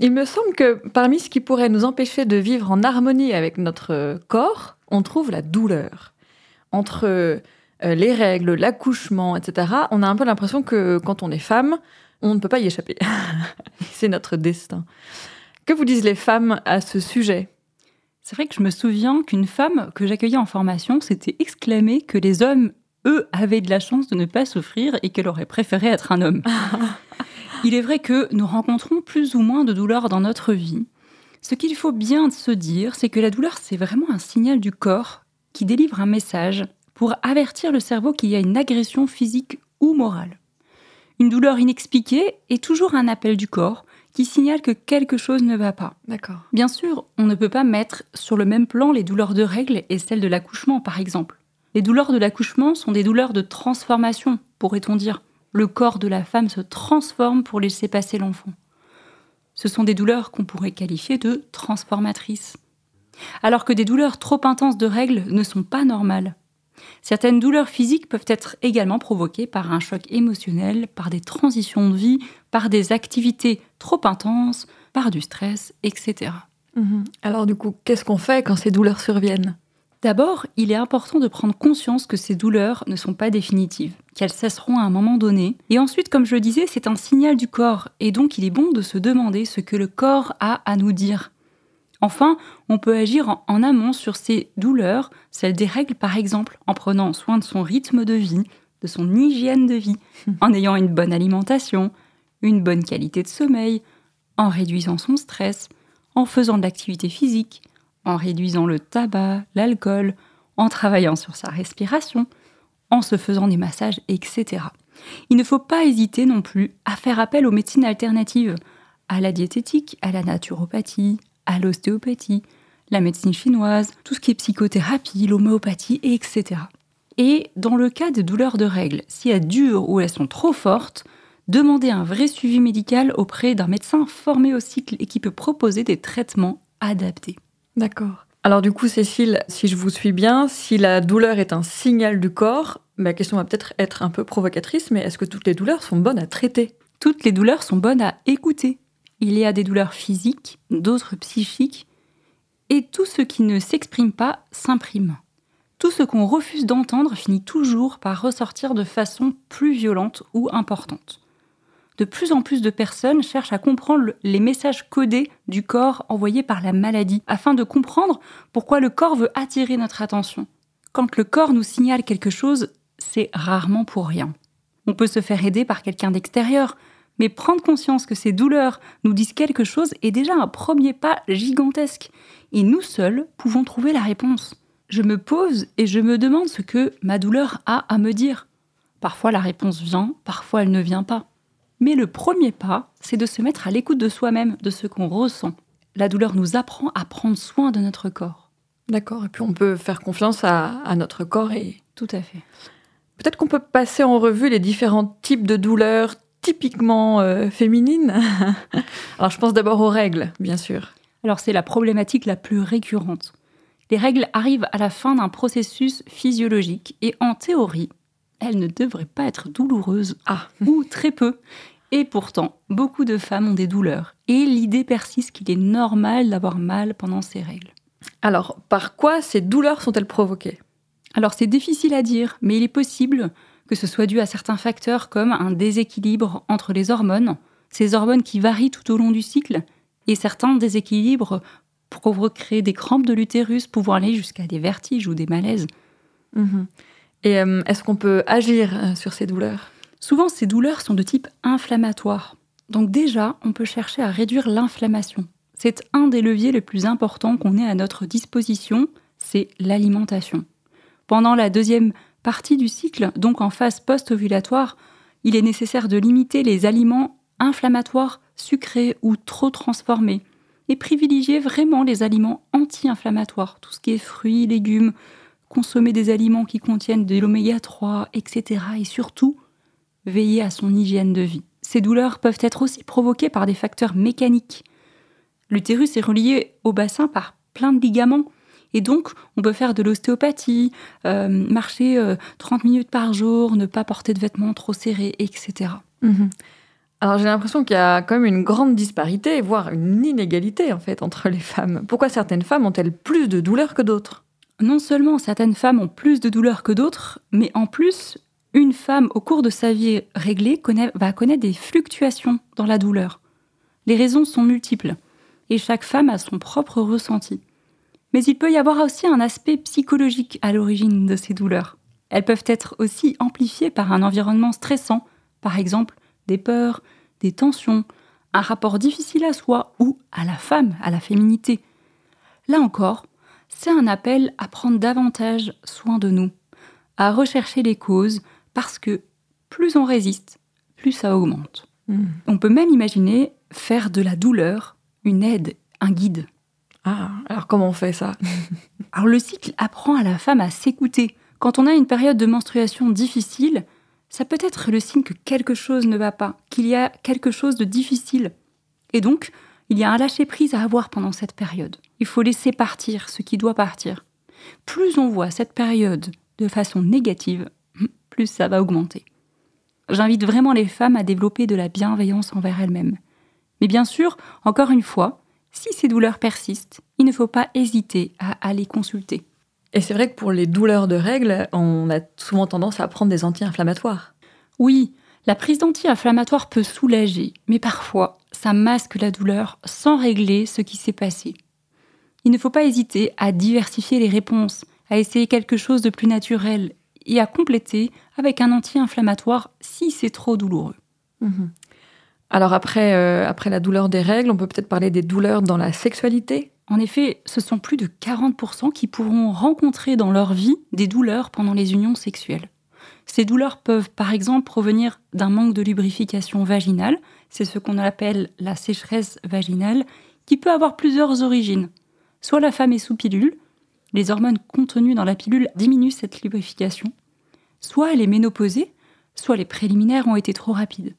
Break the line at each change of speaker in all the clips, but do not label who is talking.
Il me semble que parmi ce qui pourrait nous empêcher de vivre en harmonie avec notre corps, on trouve la douleur. Entre euh, les règles, l'accouchement, etc., on a un peu l'impression que quand on est femme, on ne peut pas y échapper. C'est notre destin. Que vous disent les femmes à ce sujet?
C'est vrai que je me souviens qu'une femme que j'accueillais en formation s'était exclamée que les hommes, eux, avaient de la chance de ne pas souffrir et qu'elle aurait préféré être un homme. Il est vrai que nous rencontrons plus ou moins de douleurs dans notre vie. Ce qu'il faut bien se dire, c'est que la douleur, c'est vraiment un signal du corps qui délivre un message pour avertir le cerveau qu'il y a une agression physique ou morale. Une douleur inexpliquée est toujours un appel du corps qui signale que quelque chose ne va pas.
D'accord.
Bien sûr, on ne peut pas mettre sur le même plan les douleurs de règles et celles de l'accouchement, par exemple. Les douleurs de l'accouchement sont des douleurs de transformation, pourrait-on dire le corps de la femme se transforme pour laisser passer l'enfant. Ce sont des douleurs qu'on pourrait qualifier de transformatrices. Alors que des douleurs trop intenses de règles ne sont pas normales. Certaines douleurs physiques peuvent être également provoquées par un choc émotionnel, par des transitions de vie, par des activités trop intenses, par du stress, etc.
Mhm. Alors du coup, qu'est-ce qu'on fait quand ces douleurs surviennent?
D'abord, il est important de prendre conscience que ces douleurs ne sont pas définitives, qu'elles cesseront à un moment donné. Et ensuite, comme je le disais, c'est un signal du corps, et donc il est bon de se demander ce que le corps a à nous dire. Enfin, on peut agir en, amont sur ces douleurs, celles des règles par exemple, en prenant soin de son rythme de vie, de son hygiène de vie, en ayant une bonne alimentation, une bonne qualité de sommeil, en réduisant son stress, en faisant de l'activité physique, en réduisant le tabac, l'alcool, en travaillant sur sa respiration, en se faisant des massages, etc. Il ne faut pas hésiter non plus à faire appel aux médecines alternatives, à la diététique, à la naturopathie, à l'ostéopathie, la médecine chinoise, tout ce qui est psychothérapie, l'homéopathie, etc. Et dans le cas des douleurs de règles, si elles durent ou elles sont trop fortes, demandez un vrai suivi médical auprès d'un médecin formé au cycle et qui peut proposer des traitements adaptés.
D'accord. Alors du coup, Cécile, si je vous suis bien, si la douleur est un signal du corps, ma question va peut-être être un peu provocatrice, mais est-ce que toutes les douleurs sont bonnes à traiter?
Toutes les douleurs sont bonnes à écouter. Il y a des douleurs physiques, d'autres psychiques, et tout ce qui ne s'exprime pas s'imprime. Tout ce qu'on refuse d'entendre finit toujours par ressortir de façon plus violente ou importante de plus en plus de personnes cherchent à comprendre les messages codés du corps envoyés par la maladie, afin de comprendre pourquoi le corps veut attirer notre attention. Quand le corps nous signale quelque chose, c'est rarement pour rien. On peut se faire aider par quelqu'un d'extérieur, mais prendre conscience que ces douleurs nous disent quelque chose est déjà un premier pas gigantesque, et nous seuls pouvons trouver la réponse. Je me pose et je me demande ce que ma douleur a à me dire. Parfois la réponse vient, parfois elle ne vient pas. Mais le premier pas, c'est de se mettre à l'écoute de soi-même, de ce qu'on ressent. La douleur nous apprend à prendre soin de notre corps.
D'accord, et puis on peut faire confiance à, notre corps et...
Tout à fait.
Peut-être qu'on peut passer en revue les différents types de douleurs typiquement euh, féminines. Alors je pense d'abord aux règles, bien sûr.
Alors c'est la problématique la plus récurrente. Les règles arrivent à la fin d'un processus physiologique et en théorie, elles ne devraient pas être douloureuses, ah. ou très peu. Et pourtant, beaucoup de femmes ont des douleurs. Et l'idée persiste qu'il est normal d'avoir mal pendant ces règles.
Alors, par quoi ces douleurs sont-elles provoquées?
Alors, c'est difficile à dire, mais il est possible que ce soit dû à certains facteurs comme un déséquilibre entre les hormones, ces hormones qui varient tout au long du cycle, et certains déséquilibres provoqueraient des crampes de l'utérus, pouvant aller jusqu'à des vertiges ou des malaises.
Mhm. Et euh, est-ce qu'on peut agir euh, sur ces douleurs?
Souvent, ces douleurs sont de type inflammatoire. Donc déjà, on peut chercher à réduire l'inflammation. C'est un des leviers les plus importants qu'on ait à notre disposition, c'est l'alimentation. Pendant la deuxième partie du cycle, donc en phase post-ovulatoire, il est nécessaire de limiter les aliments inflammatoires sucrés ou trop transformés et privilégier vraiment les aliments anti-inflammatoires, tout ce qui est fruits, légumes, consommer des aliments qui contiennent de l'oméga 3, etc. Et surtout, veiller à son hygiène de vie. Ces douleurs peuvent être aussi provoquées par des facteurs mécaniques. L'utérus est relié au bassin par plein de ligaments. Et donc, on peut faire de l'ostéopathie, euh, marcher 30 euh, minutes par jour, ne pas porter de vêtements trop serrés, etc.
Mhm. Alors j'ai l'impression qu'il y a quand même une grande disparité, voire une inégalité en fait entre les femmes. Pourquoi certaines femmes ont-elles plus de douleurs que d'autres?
Non seulement certaines femmes ont plus de douleurs que d'autres, mais en plus, une femme au cours de sa vie réglée va connaître des fluctuations dans la douleur. Les raisons sont multiples, et chaque femme a son propre ressenti. Mais il peut y avoir aussi un aspect psychologique à l'origine de ces douleurs. Elles peuvent être aussi amplifiées par un environnement stressant, par exemple des peurs, des tensions, un rapport difficile à soi ou à la femme, à la féminité. Là encore, c'est un appel à prendre davantage soin de nous, à rechercher les causes, parce que plus on résiste, plus ça augmente. Hmm. On peut même imaginer faire de la douleur une aide, un guide.
Ah, alors comment on fait ça?
Alors le cycle apprend à la femme à s'écouter. Quand on a une période de menstruation difficile, ça peut être le signe que quelque chose ne va pas, qu'il y a quelque chose de difficile. Et donc, il y a un lâcher-prise à avoir pendant cette période. Il faut laisser partir ce qui doit partir. Plus on voit cette période de façon négative, plus ça va augmenter. J'invite vraiment les femmes à développer de la bienveillance envers elles-mêmes. Mais bien sûr, encore une fois, si ces douleurs persistent, il ne faut pas hésiter à aller consulter.
Et c'est vrai que pour les douleurs de règles, on a souvent tendance à prendre des anti-inflammatoires.
Oui, la prise d'anti-inflammatoires peut soulager, mais parfois, ça masque la douleur sans régler ce qui s'est passé. Il ne faut pas hésiter à diversifier les réponses, à essayer quelque chose de plus naturel et à compléter avec un anti-inflammatoire si c'est trop douloureux.
Mhm. Alors après, euh, après la douleur des règles, on peut peut-être parler des douleurs dans la sexualité
en effet, ce sont plus de 40% qui pourront rencontrer dans leur vie des douleurs pendant les unions sexuelles. Ces douleurs peuvent par exemple provenir d'un manque de lubrification vaginale, c'est ce qu'on appelle la sécheresse vaginale, qui peut avoir plusieurs origines. Soit la femme est sous pilule, les hormones contenues dans la pilule diminuent cette lubrification, soit elle est ménopausée, soit les préliminaires ont été trop rapides.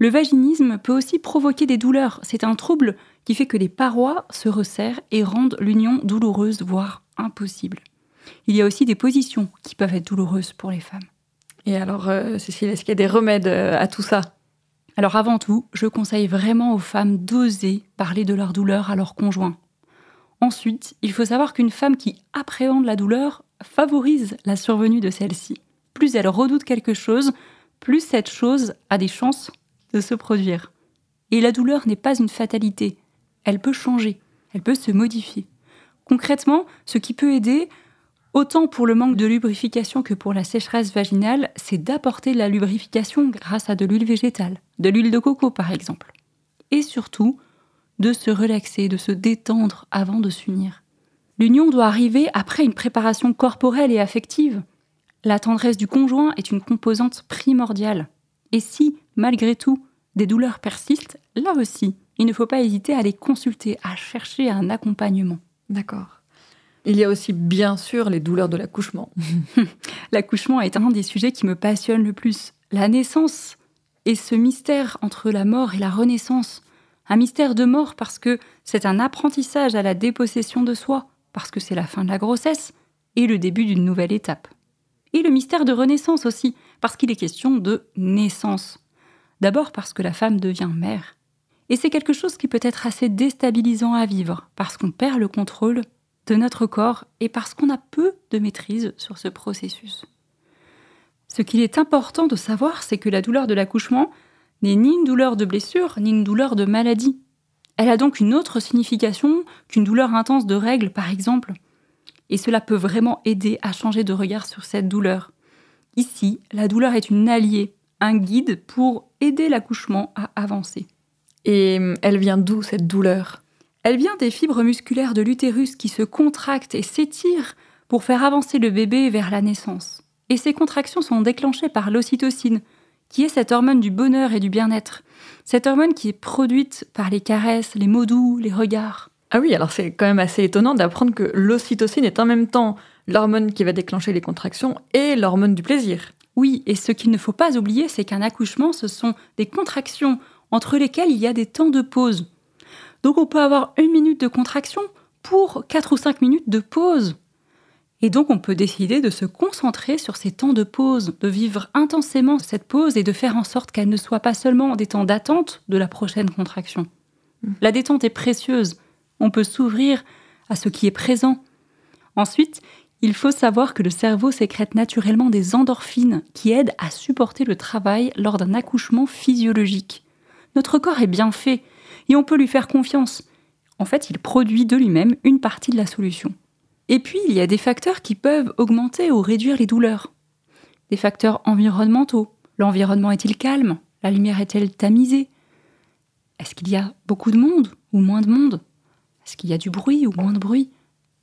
Le vaginisme peut aussi provoquer des douleurs. C'est un trouble qui fait que les parois se resserrent et rendent l'union douloureuse, voire impossible. Il y a aussi des positions qui peuvent être douloureuses pour les femmes.
Et alors, euh, Cécile, est-ce qu'il y a des remèdes euh, à tout ça?
Alors avant tout, je conseille vraiment aux femmes d'oser parler de leur douleur à leur conjoint. Ensuite, il faut savoir qu'une femme qui appréhende la douleur favorise la survenue de celle-ci. Plus elle redoute quelque chose, plus cette chose a des chances de se produire. Et la douleur n'est pas une fatalité, elle peut changer, elle peut se modifier. Concrètement, ce qui peut aider, autant pour le manque de lubrification que pour la sécheresse vaginale, c'est d'apporter la lubrification grâce à de l'huile végétale, de l'huile de coco par exemple. Et surtout, de se relaxer, de se détendre avant de s'unir. L'union doit arriver après une préparation corporelle et affective. La tendresse du conjoint est une composante primordiale. Et si, malgré tout, des douleurs persistent, là aussi, il ne faut pas hésiter à les consulter, à chercher un accompagnement.
D'accord. Il y a aussi bien sûr les douleurs de l'accouchement.
l'accouchement est un des sujets qui me passionne le plus. La naissance et ce mystère entre la mort et la renaissance. Un mystère de mort parce que c'est un apprentissage à la dépossession de soi, parce que c'est la fin de la grossesse et le début d'une nouvelle étape. Et le mystère de renaissance aussi, parce qu'il est question de naissance. D'abord parce que la femme devient mère. Et c'est quelque chose qui peut être assez déstabilisant à vivre, parce qu'on perd le contrôle de notre corps et parce qu'on a peu de maîtrise sur ce processus. Ce qu'il est important de savoir, c'est que la douleur de l'accouchement, n'est ni une douleur de blessure, ni une douleur de maladie. Elle a donc une autre signification qu'une douleur intense de règles, par exemple. Et cela peut vraiment aider à changer de regard sur cette douleur. Ici, la douleur est une alliée, un guide pour aider l'accouchement à avancer.
Et hum, elle vient d'où cette douleur?
Elle vient des fibres musculaires de l'utérus qui se contractent et s'étirent pour faire avancer le bébé vers la naissance. Et ces contractions sont déclenchées par l'ocytocine, qui est cette hormone du bonheur et du bien-être. Cette hormone qui est produite par les caresses, les mots doux, les regards.
Ah oui, alors c'est quand même assez étonnant d'apprendre que l'ocytocine est en même temps l'hormone qui va déclencher les contractions et l'hormone du plaisir.
Oui, et ce qu'il ne faut pas oublier, c'est qu'un accouchement, ce sont des contractions entre lesquelles il y a des temps de pause. Donc on peut avoir une minute de contraction pour 4 ou 5 minutes de pause. Et donc on peut décider de se concentrer sur ces temps de pause, de vivre intensément cette pause et de faire en sorte qu'elle ne soit pas seulement des temps d'attente de la prochaine contraction. Mm. La détente est précieuse, on peut s'ouvrir à ce qui est présent. Ensuite, il faut savoir que le cerveau sécrète naturellement des endorphines qui aident à supporter le travail lors d'un accouchement physiologique. Notre corps est bien fait et on peut lui faire confiance. En fait, il produit de lui-même une partie de la solution. Et puis, il y a des facteurs qui peuvent augmenter ou réduire les douleurs. Des facteurs environnementaux. L'environnement est-il calme? La lumière est-elle tamisée? Est-ce qu'il y a beaucoup de monde ou moins de monde? Est-ce qu'il y a du bruit ou moins de bruit?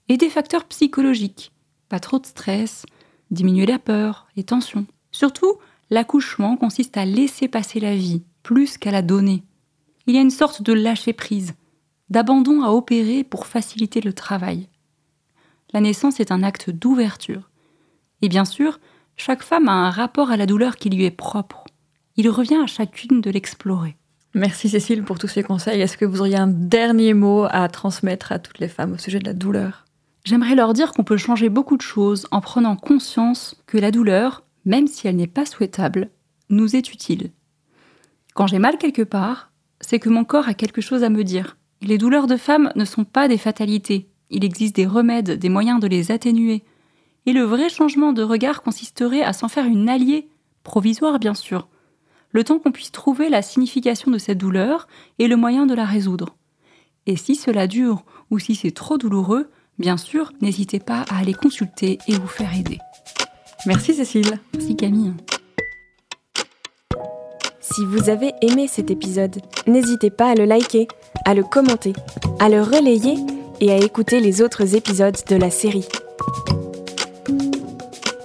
Et des facteurs psychologiques. Pas trop de stress, diminuer la peur, les tensions. Surtout, l'accouchement consiste à laisser passer la vie plus qu'à la donner. Il y a une sorte de lâcher prise, d'abandon à opérer pour faciliter le travail la naissance est un acte d'ouverture. Et bien sûr, chaque femme a un rapport à la douleur qui lui est propre. Il revient à chacune de l'explorer.
Merci Cécile pour tous ces conseils. Est-ce que vous auriez un dernier mot à transmettre à toutes les femmes au sujet de la douleur?
J'aimerais leur dire qu'on peut changer beaucoup de choses en prenant conscience que la douleur, même si elle n'est pas souhaitable, nous est utile. Quand j'ai mal quelque part, c'est que mon corps a quelque chose à me dire. les douleurs de femme ne sont pas des fatalités, il existe des remèdes, des moyens de les atténuer. Et le vrai changement de regard consisterait à s'en faire une alliée, provisoire bien sûr, le temps qu'on puisse trouver la signification de cette douleur et le moyen de la résoudre. Et si cela dure ou si c'est trop douloureux, bien sûr, n'hésitez pas à aller consulter et vous faire aider.
Merci Cécile.
Merci Camille.
Si vous avez aimé cet épisode, n'hésitez pas à le liker, à le commenter, à le relayer et à écouter les autres épisodes de la série.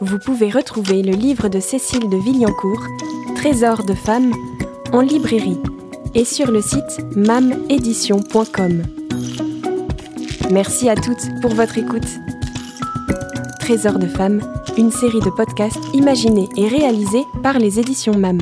Vous pouvez retrouver le livre de Cécile de Villancourt, Trésor de femmes, en librairie et sur le site mamedition.com. Merci à toutes pour votre écoute. Trésor de femmes, une série de podcasts imaginés et réalisés par les éditions MAM.